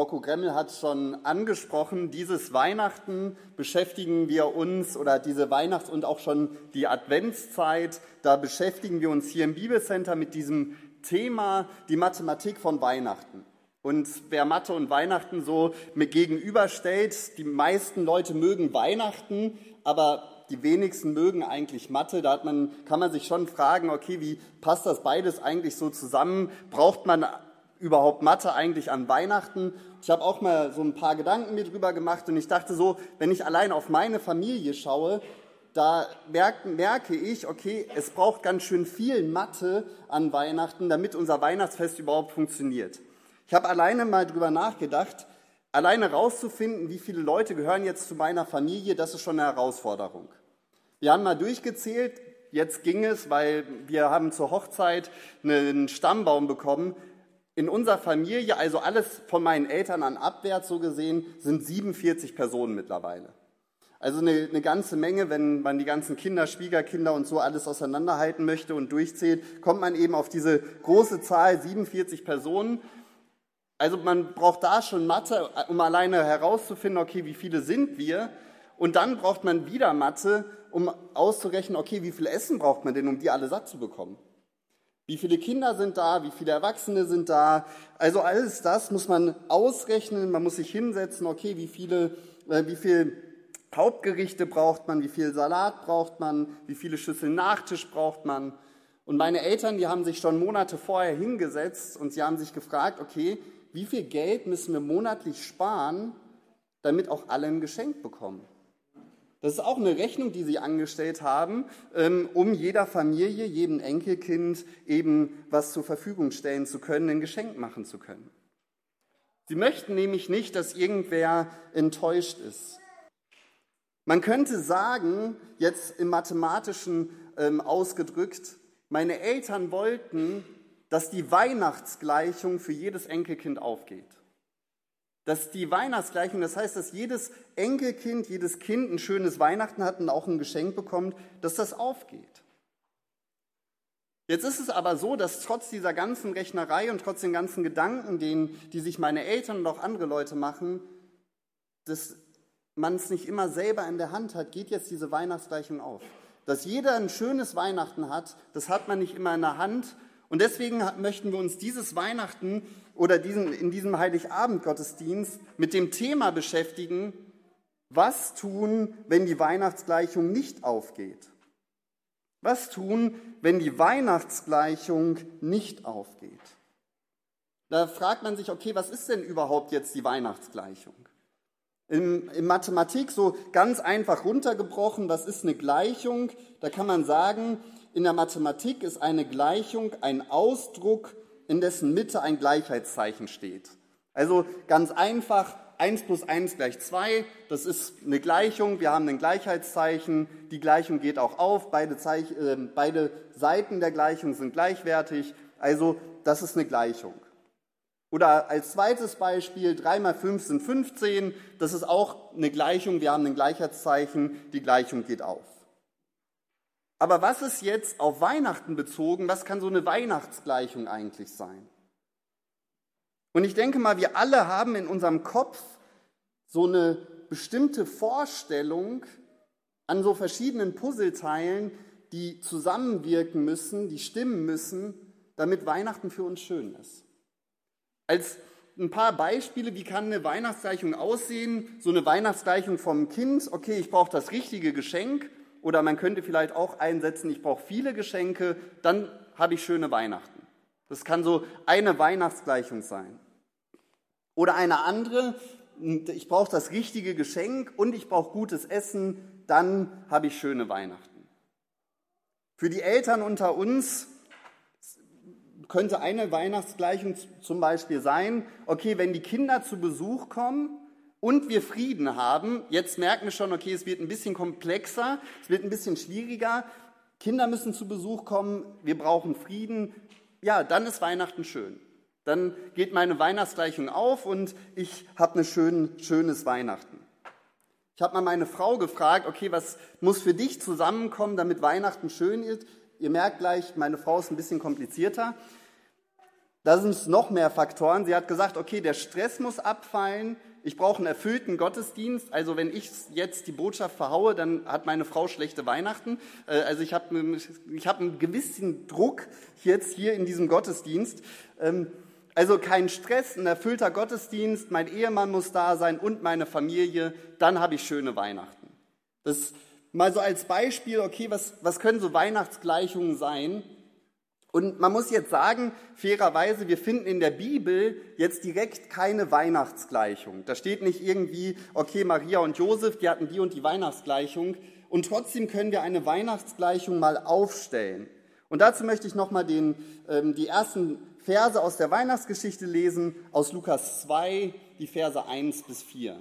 Rocco Gremmel hat schon angesprochen, dieses Weihnachten beschäftigen wir uns oder diese Weihnachts- und auch schon die Adventszeit, da beschäftigen wir uns hier im Bibelcenter mit diesem Thema, die Mathematik von Weihnachten. Und wer Mathe und Weihnachten so mit gegenüberstellt, die meisten Leute mögen Weihnachten, aber die wenigsten mögen eigentlich Mathe. Da man, kann man sich schon fragen, okay, wie passt das beides eigentlich so zusammen? Braucht man überhaupt Mathe eigentlich an Weihnachten? Ich habe auch mal so ein paar Gedanken mir drüber gemacht und ich dachte so, wenn ich allein auf meine Familie schaue, da merke ich, okay, es braucht ganz schön viel Mathe an Weihnachten, damit unser Weihnachtsfest überhaupt funktioniert. Ich habe alleine mal drüber nachgedacht, alleine rauszufinden, wie viele Leute gehören jetzt zu meiner Familie, das ist schon eine Herausforderung. Wir haben mal durchgezählt, jetzt ging es, weil wir haben zur Hochzeit einen Stammbaum bekommen. In unserer Familie, also alles von meinen Eltern an abwärts so gesehen, sind 47 Personen mittlerweile. Also eine, eine ganze Menge, wenn man die ganzen Kinder, Schwiegerkinder und so alles auseinanderhalten möchte und durchzählt, kommt man eben auf diese große Zahl 47 Personen. Also man braucht da schon Mathe, um alleine herauszufinden, okay, wie viele sind wir? Und dann braucht man wieder Mathe, um auszurechnen, okay, wie viel Essen braucht man denn, um die alle satt zu bekommen? Wie viele Kinder sind da? Wie viele Erwachsene sind da? Also alles das muss man ausrechnen. Man muss sich hinsetzen. Okay, wie viele, äh, wie viel Hauptgerichte braucht man? Wie viel Salat braucht man? Wie viele Schüsseln Nachtisch braucht man? Und meine Eltern, die haben sich schon Monate vorher hingesetzt und sie haben sich gefragt, okay, wie viel Geld müssen wir monatlich sparen, damit auch alle ein Geschenk bekommen? Das ist auch eine Rechnung, die sie angestellt haben, ähm, um jeder Familie, jedem Enkelkind eben was zur Verfügung stellen zu können, ein Geschenk machen zu können. Sie möchten nämlich nicht, dass irgendwer enttäuscht ist. Man könnte sagen, jetzt im mathematischen ähm, ausgedrückt, meine Eltern wollten, dass die Weihnachtsgleichung für jedes Enkelkind aufgeht dass die Weihnachtsgleichung, das heißt, dass jedes Enkelkind, jedes Kind ein schönes Weihnachten hat und auch ein Geschenk bekommt, dass das aufgeht. Jetzt ist es aber so, dass trotz dieser ganzen Rechnerei und trotz den ganzen Gedanken, denen, die sich meine Eltern und auch andere Leute machen, dass man es nicht immer selber in der Hand hat, geht jetzt diese Weihnachtsgleichung auf. Dass jeder ein schönes Weihnachten hat, das hat man nicht immer in der Hand. Und deswegen möchten wir uns dieses Weihnachten oder diesen, in diesem Heiligabend-Gottesdienst mit dem Thema beschäftigen, was tun, wenn die Weihnachtsgleichung nicht aufgeht? Was tun, wenn die Weihnachtsgleichung nicht aufgeht? Da fragt man sich, okay, was ist denn überhaupt jetzt die Weihnachtsgleichung? In, in Mathematik so ganz einfach runtergebrochen, was ist eine Gleichung? Da kann man sagen, in der Mathematik ist eine Gleichung ein Ausdruck in dessen Mitte ein Gleichheitszeichen steht. Also ganz einfach, 1 plus 1 gleich 2, das ist eine Gleichung, wir haben ein Gleichheitszeichen, die Gleichung geht auch auf, beide, Zeich äh, beide Seiten der Gleichung sind gleichwertig, also das ist eine Gleichung. Oder als zweites Beispiel, 3 mal 5 sind 15, das ist auch eine Gleichung, wir haben ein Gleichheitszeichen, die Gleichung geht auf. Aber was ist jetzt auf Weihnachten bezogen? Was kann so eine Weihnachtsgleichung eigentlich sein? Und ich denke mal, wir alle haben in unserem Kopf so eine bestimmte Vorstellung an so verschiedenen Puzzleteilen, die zusammenwirken müssen, die stimmen müssen, damit Weihnachten für uns schön ist. Als ein paar Beispiele, wie kann eine Weihnachtsgleichung aussehen? So eine Weihnachtsgleichung vom Kind, okay, ich brauche das richtige Geschenk oder man könnte vielleicht auch einsetzen, ich brauche viele Geschenke, dann habe ich schöne Weihnachten. Das kann so eine Weihnachtsgleichung sein. Oder eine andere, ich brauche das richtige Geschenk und ich brauche gutes Essen, dann habe ich schöne Weihnachten. Für die Eltern unter uns könnte eine Weihnachtsgleichung zum Beispiel sein, okay, wenn die Kinder zu Besuch kommen, und wir Frieden haben, jetzt merken wir schon, okay, es wird ein bisschen komplexer, es wird ein bisschen schwieriger, Kinder müssen zu Besuch kommen, wir brauchen Frieden, ja, dann ist Weihnachten schön. Dann geht meine Weihnachtsgleichung auf und ich habe ein schön, schönes Weihnachten. Ich habe mal meine Frau gefragt, okay, was muss für dich zusammenkommen, damit Weihnachten schön ist? Ihr merkt gleich, meine Frau ist ein bisschen komplizierter. Da sind es noch mehr Faktoren. Sie hat gesagt, okay, der Stress muss abfallen, ich brauche einen erfüllten Gottesdienst. Also wenn ich jetzt die Botschaft verhaue, dann hat meine Frau schlechte Weihnachten. Äh, also ich habe ich hab einen gewissen Druck jetzt hier in diesem Gottesdienst. Ähm, also kein Stress, ein erfüllter Gottesdienst, mein Ehemann muss da sein und meine Familie, dann habe ich schöne Weihnachten. Das mal so als Beispiel, okay, was, was können so Weihnachtsgleichungen sein? Und man muss jetzt sagen, fairerweise, wir finden in der Bibel jetzt direkt keine Weihnachtsgleichung. Da steht nicht irgendwie, okay, Maria und Josef, die hatten die und die Weihnachtsgleichung. Und trotzdem können wir eine Weihnachtsgleichung mal aufstellen. Und dazu möchte ich nochmal den, ähm, die ersten Verse aus der Weihnachtsgeschichte lesen, aus Lukas 2, die Verse 1 bis 4.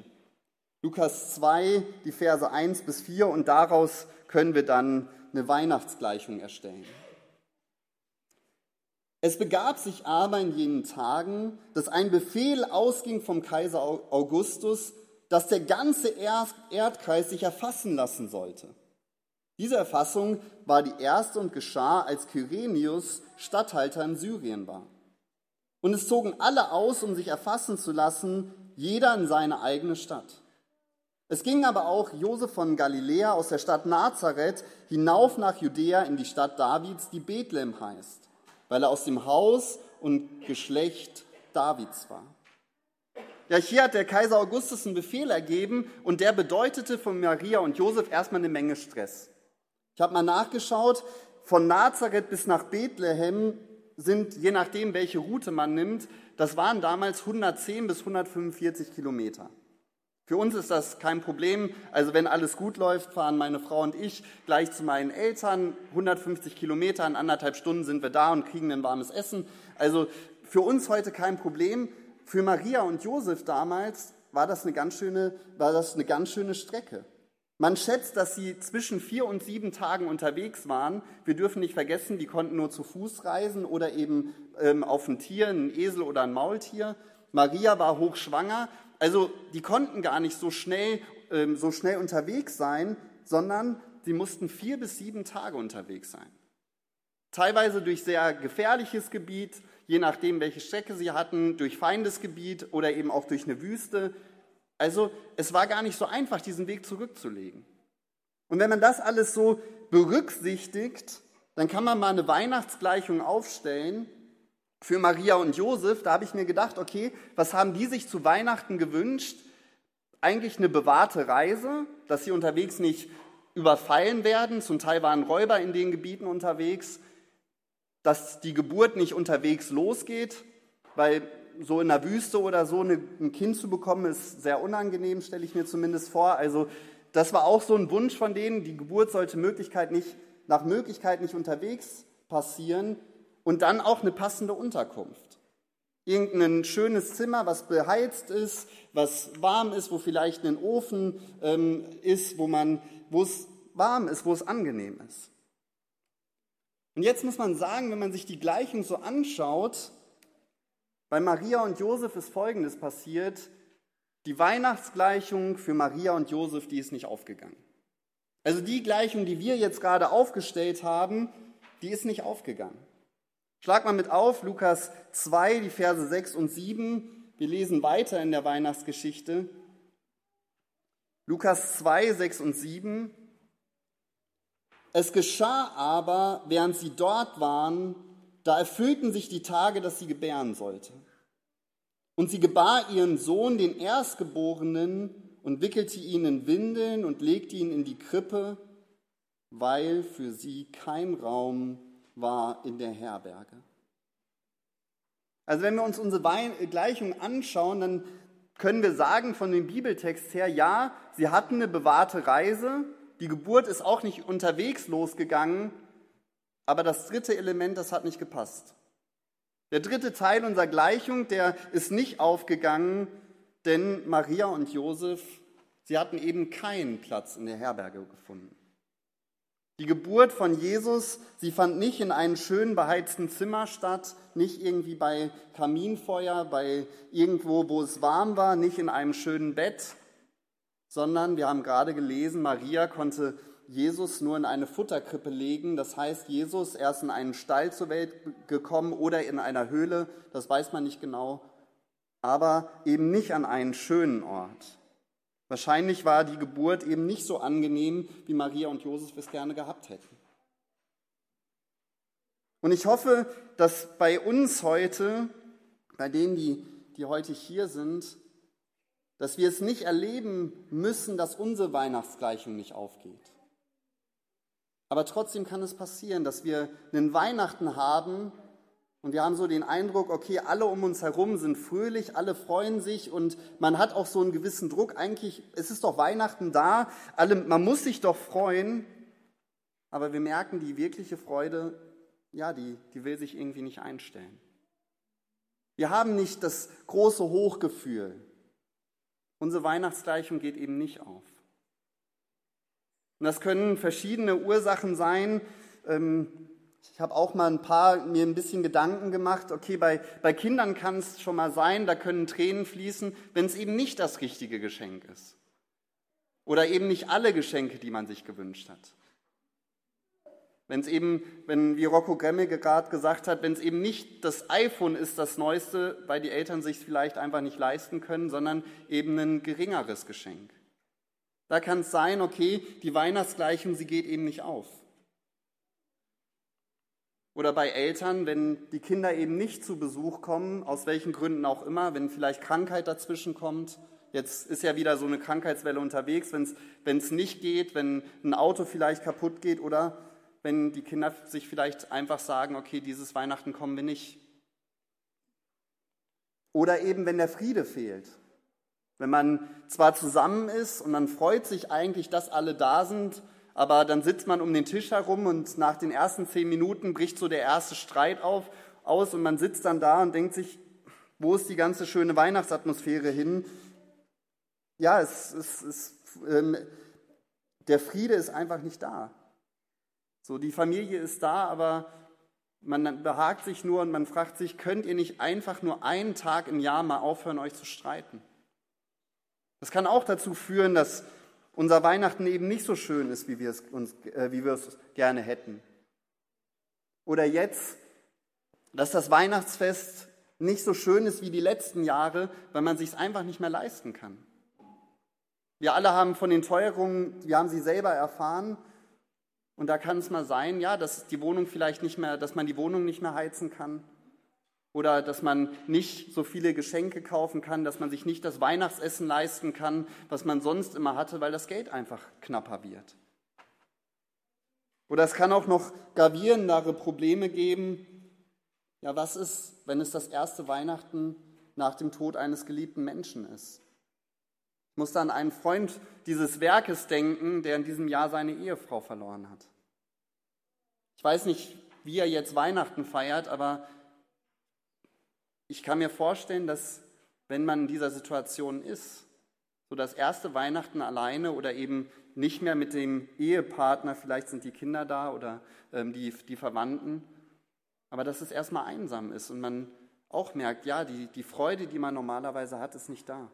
Lukas 2, die Verse 1 bis 4 und daraus können wir dann eine Weihnachtsgleichung erstellen. Es begab sich aber in jenen Tagen, dass ein Befehl ausging vom Kaiser Augustus, dass der ganze Erdkreis sich erfassen lassen sollte. Diese Erfassung war die erste und geschah, als Kyrenius Statthalter in Syrien war. Und es zogen alle aus, um sich erfassen zu lassen, jeder in seine eigene Stadt. Es ging aber auch Josef von Galiläa aus der Stadt Nazareth hinauf nach Judäa in die Stadt Davids, die Bethlehem heißt weil er aus dem Haus und Geschlecht Davids war. Ja, hier hat der Kaiser Augustus einen Befehl ergeben und der bedeutete von Maria und Josef erstmal eine Menge Stress. Ich habe mal nachgeschaut, von Nazareth bis nach Bethlehem sind, je nachdem, welche Route man nimmt, das waren damals 110 bis 145 Kilometer. Für uns ist das kein Problem. Also wenn alles gut läuft, fahren meine Frau und ich gleich zu meinen Eltern. 150 Kilometer, in anderthalb Stunden sind wir da und kriegen ein warmes Essen. Also für uns heute kein Problem. Für Maria und Josef damals war das eine ganz schöne, war das eine ganz schöne Strecke. Man schätzt, dass sie zwischen vier und sieben Tagen unterwegs waren. Wir dürfen nicht vergessen, die konnten nur zu Fuß reisen oder eben ähm, auf ein Tier, ein Esel oder ein Maultier. Maria war hochschwanger also die konnten gar nicht so schnell, ähm, so schnell unterwegs sein, sondern sie mussten vier bis sieben Tage unterwegs sein. Teilweise durch sehr gefährliches Gebiet, je nachdem, welche Strecke sie hatten, durch Feindesgebiet oder eben auch durch eine Wüste. Also es war gar nicht so einfach, diesen Weg zurückzulegen. Und wenn man das alles so berücksichtigt, dann kann man mal eine Weihnachtsgleichung aufstellen, für Maria und Josef, da habe ich mir gedacht, okay, was haben die sich zu Weihnachten gewünscht? Eigentlich eine bewahrte Reise, dass sie unterwegs nicht überfallen werden. Zum Teil waren Räuber in den Gebieten unterwegs, dass die Geburt nicht unterwegs losgeht, weil so in der Wüste oder so ein Kind zu bekommen, ist sehr unangenehm, stelle ich mir zumindest vor. Also das war auch so ein Wunsch von denen. Die Geburt sollte Möglichkeit nicht, nach Möglichkeit nicht unterwegs passieren, und dann auch eine passende Unterkunft. Irgendein schönes Zimmer, was beheizt ist, was warm ist, wo vielleicht ein Ofen ähm, ist, wo, man, wo es warm ist, wo es angenehm ist. Und jetzt muss man sagen, wenn man sich die Gleichung so anschaut, bei Maria und Josef ist Folgendes passiert. Die Weihnachtsgleichung für Maria und Josef, die ist nicht aufgegangen. Also die Gleichung, die wir jetzt gerade aufgestellt haben, die ist nicht aufgegangen. Schlag mal mit auf, Lukas 2, die Verse 6 und 7. Wir lesen weiter in der Weihnachtsgeschichte. Lukas 2, 6 und 7. Es geschah aber, während sie dort waren, da erfüllten sich die Tage, dass sie gebären sollte. Und sie gebar ihren Sohn, den Erstgeborenen, und wickelte ihn in Windeln und legte ihn in die Krippe, weil für sie kein Raum war in der Herberge. Also wenn wir uns unsere Gleichung anschauen, dann können wir sagen von dem Bibeltext her, ja, sie hatten eine bewahrte Reise, die Geburt ist auch nicht unterwegs losgegangen, aber das dritte Element, das hat nicht gepasst. Der dritte Teil unserer Gleichung, der ist nicht aufgegangen, denn Maria und Josef, sie hatten eben keinen Platz in der Herberge gefunden. Die Geburt von Jesus, sie fand nicht in einem schön beheizten Zimmer statt, nicht irgendwie bei Kaminfeuer, bei irgendwo, wo es warm war, nicht in einem schönen Bett, sondern wir haben gerade gelesen, Maria konnte Jesus nur in eine Futterkrippe legen. Das heißt, Jesus erst in einen Stall zur Welt gekommen oder in einer Höhle, das weiß man nicht genau, aber eben nicht an einen schönen Ort. Wahrscheinlich war die Geburt eben nicht so angenehm, wie Maria und Josef es gerne gehabt hätten. Und ich hoffe, dass bei uns heute, bei denen, die, die heute hier sind, dass wir es nicht erleben müssen, dass unsere Weihnachtsgleichung nicht aufgeht. Aber trotzdem kann es passieren, dass wir einen Weihnachten haben und wir haben so den Eindruck, okay, alle um uns herum sind fröhlich, alle freuen sich und man hat auch so einen gewissen Druck. Eigentlich, es ist doch Weihnachten da, alle, man muss sich doch freuen. Aber wir merken, die wirkliche Freude, ja, die, die will sich irgendwie nicht einstellen. Wir haben nicht das große Hochgefühl. Unsere Weihnachtsgleichung geht eben nicht auf. Und das können verschiedene Ursachen sein. Ähm, ich habe auch mal ein paar mir ein bisschen Gedanken gemacht. Okay, bei, bei Kindern kann es schon mal sein, da können Tränen fließen, wenn es eben nicht das richtige Geschenk ist. Oder eben nicht alle Geschenke, die man sich gewünscht hat. Wenn es eben, wenn wie Rocco Gremme gerade gesagt hat, wenn es eben nicht das iPhone ist, das Neueste, weil die Eltern sich vielleicht einfach nicht leisten können, sondern eben ein geringeres Geschenk. Da kann es sein, okay, die Weihnachtsgleichung, sie geht eben nicht auf. Oder bei Eltern, wenn die Kinder eben nicht zu Besuch kommen, aus welchen Gründen auch immer, wenn vielleicht Krankheit dazwischen kommt. Jetzt ist ja wieder so eine Krankheitswelle unterwegs, wenn es nicht geht, wenn ein Auto vielleicht kaputt geht oder wenn die Kinder sich vielleicht einfach sagen, okay, dieses Weihnachten kommen wir nicht. Oder eben, wenn der Friede fehlt. Wenn man zwar zusammen ist und man freut sich eigentlich, dass alle da sind, aber dann sitzt man um den Tisch herum und nach den ersten zehn Minuten bricht so der erste Streit auf, aus und man sitzt dann da und denkt sich, wo ist die ganze schöne Weihnachtsatmosphäre hin? Ja, es, es, es, ähm, der Friede ist einfach nicht da. So, die Familie ist da, aber man behagt sich nur und man fragt sich, könnt ihr nicht einfach nur einen Tag im Jahr mal aufhören, euch zu streiten? Das kann auch dazu führen, dass unser Weihnachten eben nicht so schön ist, wie wir es, uns, äh, wie wir es gerne hätten. Oder jetzt, dass das Weihnachtsfest nicht so schön ist wie die letzten Jahre, weil man sich es einfach nicht mehr leisten kann. Wir alle haben von den Teuerungen, wir haben sie selber erfahren. Und da kann es mal sein, ja, dass die Wohnung vielleicht nicht mehr, dass man die Wohnung nicht mehr heizen kann oder dass man nicht so viele Geschenke kaufen kann, dass man sich nicht das Weihnachtsessen leisten kann, was man sonst immer hatte, weil das Geld einfach knapper wird. Oder es kann auch noch gravierendere Probleme geben. Ja, was ist, wenn es das erste Weihnachten nach dem Tod eines geliebten Menschen ist? Ich muss an einen Freund dieses Werkes denken, der in diesem Jahr seine Ehefrau verloren hat. Ich weiß nicht, wie er jetzt Weihnachten feiert, aber ich kann mir vorstellen, dass wenn man in dieser Situation ist, so das erste Weihnachten alleine oder eben nicht mehr mit dem Ehepartner, vielleicht sind die Kinder da oder ähm, die, die Verwandten, aber dass es erstmal einsam ist und man auch merkt, ja, die, die Freude, die man normalerweise hat, ist nicht da.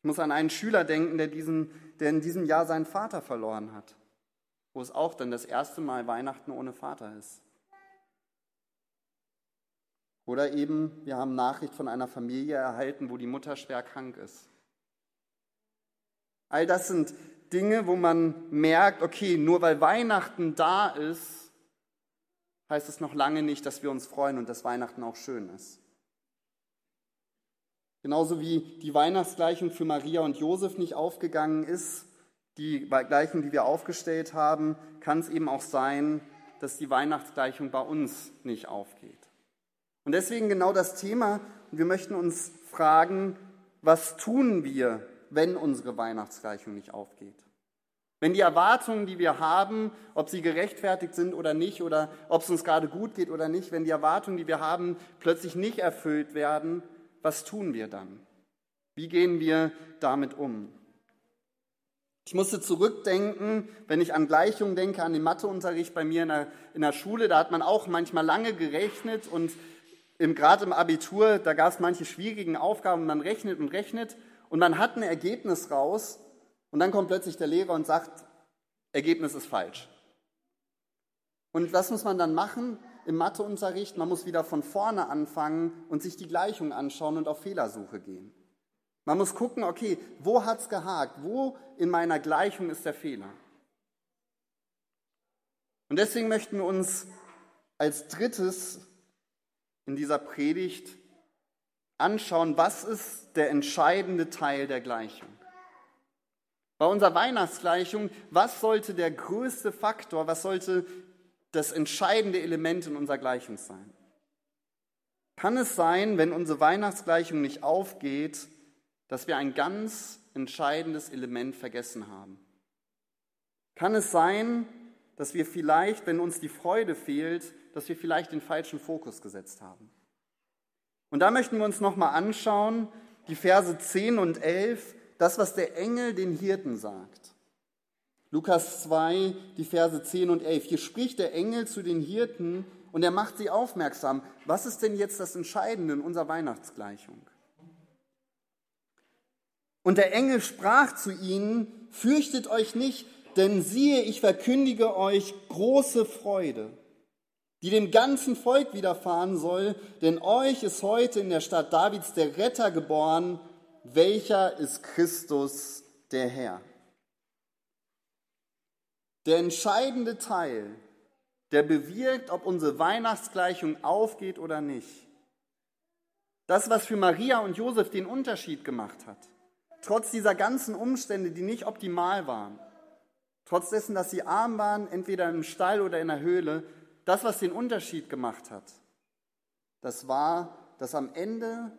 Ich muss an einen Schüler denken, der, diesen, der in diesem Jahr seinen Vater verloren hat, wo es auch dann das erste Mal Weihnachten ohne Vater ist. Oder eben, wir haben Nachricht von einer Familie erhalten, wo die Mutter schwer krank ist. All das sind Dinge, wo man merkt, okay, nur weil Weihnachten da ist, heißt es noch lange nicht, dass wir uns freuen und dass Weihnachten auch schön ist. Genauso wie die Weihnachtsgleichung für Maria und Josef nicht aufgegangen ist, die Gleichung, die wir aufgestellt haben, kann es eben auch sein, dass die Weihnachtsgleichung bei uns nicht aufgeht. Und deswegen genau das Thema. Wir möchten uns fragen, was tun wir, wenn unsere Weihnachtsgleichung nicht aufgeht? Wenn die Erwartungen, die wir haben, ob sie gerechtfertigt sind oder nicht, oder ob es uns gerade gut geht oder nicht, wenn die Erwartungen, die wir haben, plötzlich nicht erfüllt werden, was tun wir dann? Wie gehen wir damit um? Ich musste zurückdenken, wenn ich an Gleichungen denke, an den Matheunterricht bei mir in der, in der Schule, da hat man auch manchmal lange gerechnet und im, gerade im Abitur, da gab es manche schwierigen Aufgaben, man rechnet und rechnet und man hat ein Ergebnis raus und dann kommt plötzlich der Lehrer und sagt, Ergebnis ist falsch. Und was muss man dann machen im Matheunterricht? Man muss wieder von vorne anfangen und sich die Gleichung anschauen und auf Fehlersuche gehen. Man muss gucken, okay, wo hat es gehakt? Wo in meiner Gleichung ist der Fehler? Und deswegen möchten wir uns als drittes in dieser Predigt anschauen, was ist der entscheidende Teil der Gleichung. Bei unserer Weihnachtsgleichung, was sollte der größte Faktor, was sollte das entscheidende Element in unserer Gleichung sein? Kann es sein, wenn unsere Weihnachtsgleichung nicht aufgeht, dass wir ein ganz entscheidendes Element vergessen haben? Kann es sein, dass wir vielleicht, wenn uns die Freude fehlt, dass wir vielleicht den falschen Fokus gesetzt haben? Und da möchten wir uns nochmal anschauen, die Verse 10 und 11, das, was der Engel den Hirten sagt. Lukas 2, die Verse 10 und 11. Hier spricht der Engel zu den Hirten und er macht sie aufmerksam. Was ist denn jetzt das Entscheidende in unserer Weihnachtsgleichung? Und der Engel sprach zu ihnen, fürchtet euch nicht, denn siehe, ich verkündige euch große Freude, die dem ganzen Volk widerfahren soll, denn euch ist heute in der Stadt Davids der Retter geboren, welcher ist Christus der Herr. Der entscheidende Teil, der bewirkt, ob unsere Weihnachtsgleichung aufgeht oder nicht. Das, was für Maria und Josef den Unterschied gemacht hat, trotz dieser ganzen Umstände, die nicht optimal waren, trotz dessen, dass sie arm waren, entweder im Stall oder in der Höhle, das, was den Unterschied gemacht hat, das war, dass am Ende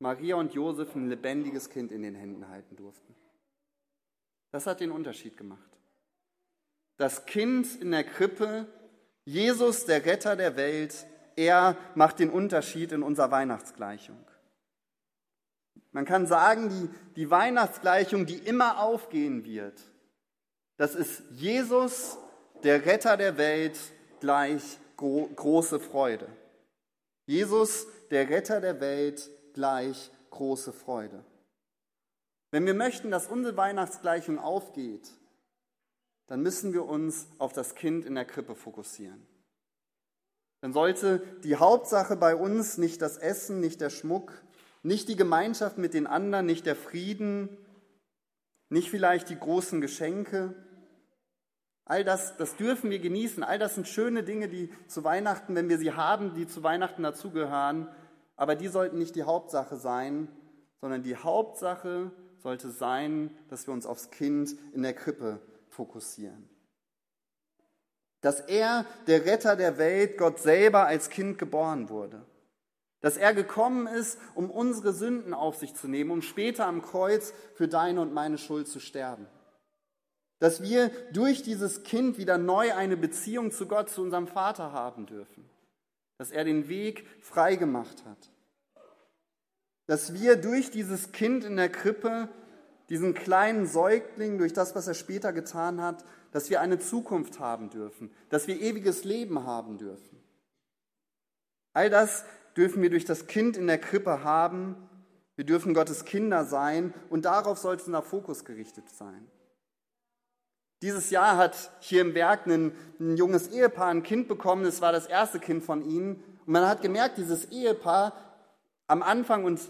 Maria und Josef ein lebendiges Kind in den Händen halten durften. Das hat den Unterschied gemacht das Kind in der Krippe, Jesus, der Retter der Welt, er macht den Unterschied in unserer Weihnachtsgleichung. Man kann sagen, die, die Weihnachtsgleichung, die immer aufgehen wird, das ist Jesus, der Retter der Welt, gleich gro große Freude. Jesus, der Retter der Welt, gleich große Freude. Wenn wir möchten, dass unsere Weihnachtsgleichung aufgeht, dann müssen wir uns auf das Kind in der Krippe fokussieren. Dann sollte die Hauptsache bei uns nicht das Essen, nicht der Schmuck, nicht die Gemeinschaft mit den anderen, nicht der Frieden, nicht vielleicht die großen Geschenke. All das, das dürfen wir genießen. All das sind schöne Dinge, die zu Weihnachten, wenn wir sie haben, die zu Weihnachten dazugehören. Aber die sollten nicht die Hauptsache sein, sondern die Hauptsache sollte sein, dass wir uns aufs Kind in der Krippe fokussieren. Dass er, der Retter der Welt, Gott selber als Kind geboren wurde. Dass er gekommen ist, um unsere Sünden auf sich zu nehmen, um später am Kreuz für deine und meine Schuld zu sterben. Dass wir durch dieses Kind wieder neu eine Beziehung zu Gott, zu unserem Vater haben dürfen. Dass er den Weg frei gemacht hat. Dass wir durch dieses Kind in der Krippe diesen kleinen Säugling durch das, was er später getan hat, dass wir eine Zukunft haben dürfen, dass wir ewiges Leben haben dürfen. All das dürfen wir durch das Kind in der Krippe haben. Wir dürfen Gottes Kinder sein und darauf sollte unser Fokus gerichtet sein. Dieses Jahr hat hier im Werk ein, ein junges Ehepaar ein Kind bekommen. Es war das erste Kind von ihnen. Und man hat gemerkt, dieses Ehepaar am Anfang und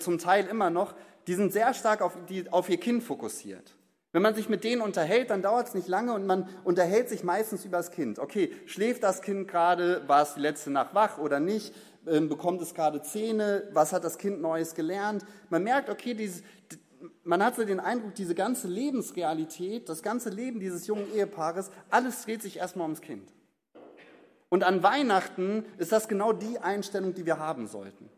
zum Teil immer noch, die sind sehr stark auf, die, auf ihr Kind fokussiert. Wenn man sich mit denen unterhält, dann dauert es nicht lange und man unterhält sich meistens über das Kind. Okay, schläft das Kind gerade? War es die letzte Nacht wach oder nicht? Ähm, bekommt es gerade Zähne? Was hat das Kind Neues gelernt? Man merkt, okay, dieses, man hat so den Eindruck, diese ganze Lebensrealität, das ganze Leben dieses jungen Ehepaares, alles dreht sich erstmal ums Kind. Und an Weihnachten ist das genau die Einstellung, die wir haben sollten.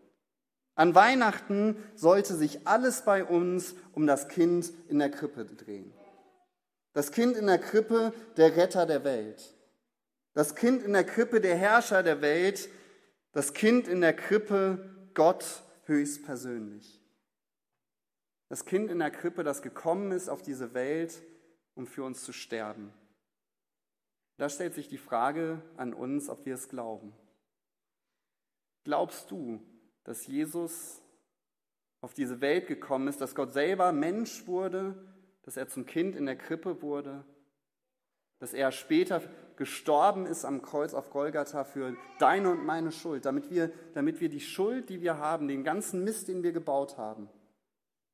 An Weihnachten sollte sich alles bei uns um das Kind in der Krippe drehen. Das Kind in der Krippe, der Retter der Welt. Das Kind in der Krippe, der Herrscher der Welt. Das Kind in der Krippe, Gott höchstpersönlich. Das Kind in der Krippe, das gekommen ist auf diese Welt, um für uns zu sterben. Da stellt sich die Frage an uns, ob wir es glauben. Glaubst du, dass Jesus auf diese Welt gekommen ist, dass Gott selber Mensch wurde, dass er zum Kind in der Krippe wurde, dass er später gestorben ist am Kreuz auf Golgatha für deine und meine Schuld, damit wir, damit wir die Schuld, die wir haben, den ganzen Mist, den wir gebaut haben,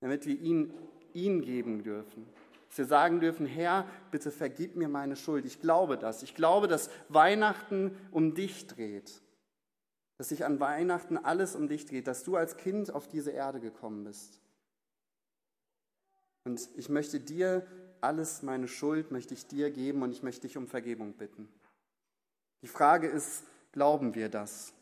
damit wir ihn, ihn geben dürfen. Dass wir sagen dürfen, Herr, bitte vergib mir meine Schuld. Ich glaube das. Ich glaube, dass Weihnachten um dich dreht. Dass sich an Weihnachten alles um dich dreht, dass du als Kind auf diese Erde gekommen bist. Und ich möchte dir alles meine Schuld möchte ich dir geben und ich möchte dich um Vergebung bitten. Die Frage ist, glauben wir das?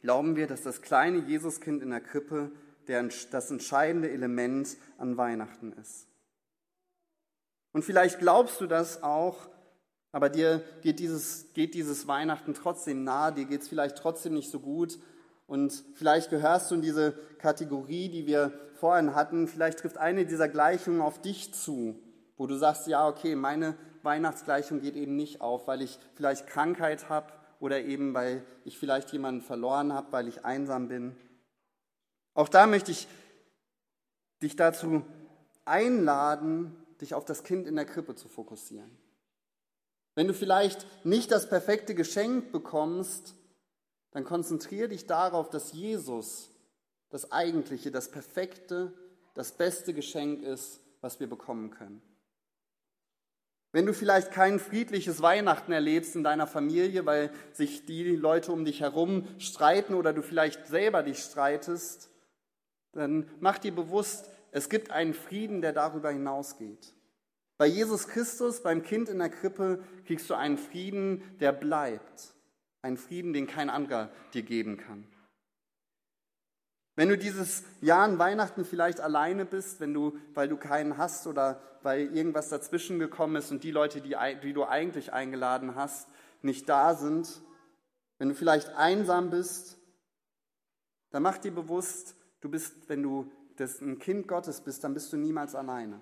Glauben wir, dass das kleine Jesuskind in der Krippe der, das entscheidende Element an Weihnachten ist? Und vielleicht glaubst du das auch, aber dir geht dieses, geht dieses Weihnachten trotzdem nahe, dir geht es vielleicht trotzdem nicht so gut und vielleicht gehörst du in diese Kategorie, die wir vorhin hatten. Vielleicht trifft eine dieser Gleichungen auf dich zu, wo du sagst, ja, okay, meine Weihnachtsgleichung geht eben nicht auf, weil ich vielleicht Krankheit habe oder eben weil ich vielleicht jemanden verloren habe, weil ich einsam bin. Auch da möchte ich dich dazu einladen, dich auf das Kind in der Krippe zu fokussieren. Wenn du vielleicht nicht das perfekte Geschenk bekommst, dann konzentriere dich darauf, dass Jesus das eigentliche, das perfekte, das beste Geschenk ist, was wir bekommen können. Wenn du vielleicht kein friedliches Weihnachten erlebst in deiner Familie, weil sich die Leute um dich herum streiten oder du vielleicht selber dich streitest, dann mach dir bewusst, es gibt einen Frieden, der darüber hinausgeht. Bei Jesus Christus, beim Kind in der Krippe, kriegst du einen Frieden, der bleibt. Ein Frieden, den kein anderer dir geben kann. Wenn du dieses Jahr an Weihnachten vielleicht alleine bist, wenn du, weil du keinen hast oder weil irgendwas dazwischen gekommen ist und die Leute, die, die du eigentlich eingeladen hast, nicht da sind, wenn du vielleicht einsam bist, dann mach dir bewusst, du bist, wenn du das ein Kind Gottes bist, dann bist du niemals alleine.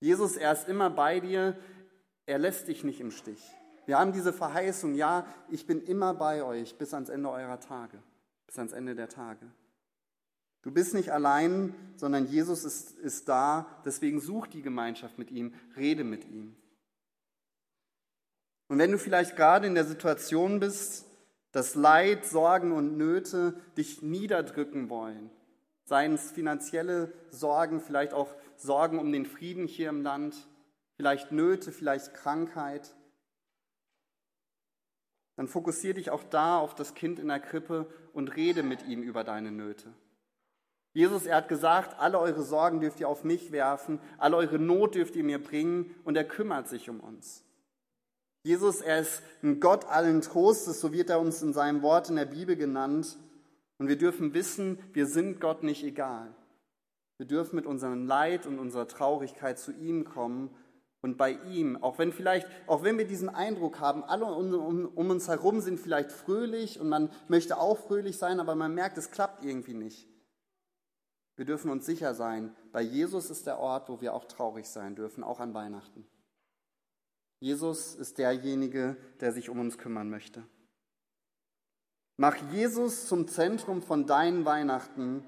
Jesus, er ist immer bei dir, er lässt dich nicht im Stich. Wir haben diese Verheißung, ja, ich bin immer bei euch bis ans Ende eurer Tage, bis ans Ende der Tage. Du bist nicht allein, sondern Jesus ist, ist da, deswegen such die Gemeinschaft mit ihm, rede mit ihm. Und wenn du vielleicht gerade in der Situation bist, dass Leid, Sorgen und Nöte dich niederdrücken wollen, seien es finanzielle Sorgen, vielleicht auch Sorgen um den Frieden hier im Land, vielleicht Nöte, vielleicht Krankheit, dann fokussiere dich auch da auf das Kind in der Krippe und rede mit ihm über deine Nöte. Jesus, er hat gesagt, alle eure Sorgen dürft ihr auf mich werfen, alle eure Not dürft ihr mir bringen und er kümmert sich um uns. Jesus, er ist ein Gott allen Trostes, so wird er uns in seinem Wort in der Bibel genannt. Und wir dürfen wissen, wir sind Gott nicht egal. Wir dürfen mit unserem Leid und unserer Traurigkeit zu ihm kommen und bei ihm, auch wenn vielleicht, auch wenn wir diesen Eindruck haben, alle um, um, um, uns herum sind vielleicht fröhlich und man möchte auch fröhlich sein, aber man merkt, es klappt irgendwie nicht. Wir dürfen uns sicher sein, bei Jesus ist der Ort, wo wir auch traurig sein dürfen, auch an Weihnachten. Jesus ist derjenige, der sich um uns kümmern möchte. Mach Jesus zum Zentrum von deinen Weihnachten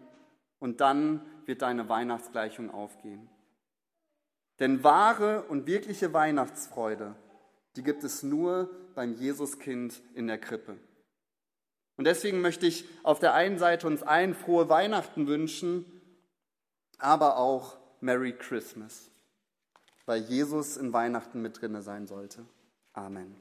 und dann wird deine Weihnachtsgleichung aufgehen. Denn wahre und wirkliche Weihnachtsfreude, die gibt es nur beim Jesuskind in der Krippe. Und deswegen möchte ich auf der einen Seite uns allen frohe Weihnachten wünschen, aber auch Merry Christmas, weil Jesus in Weihnachten mit drinne sein sollte. Amen.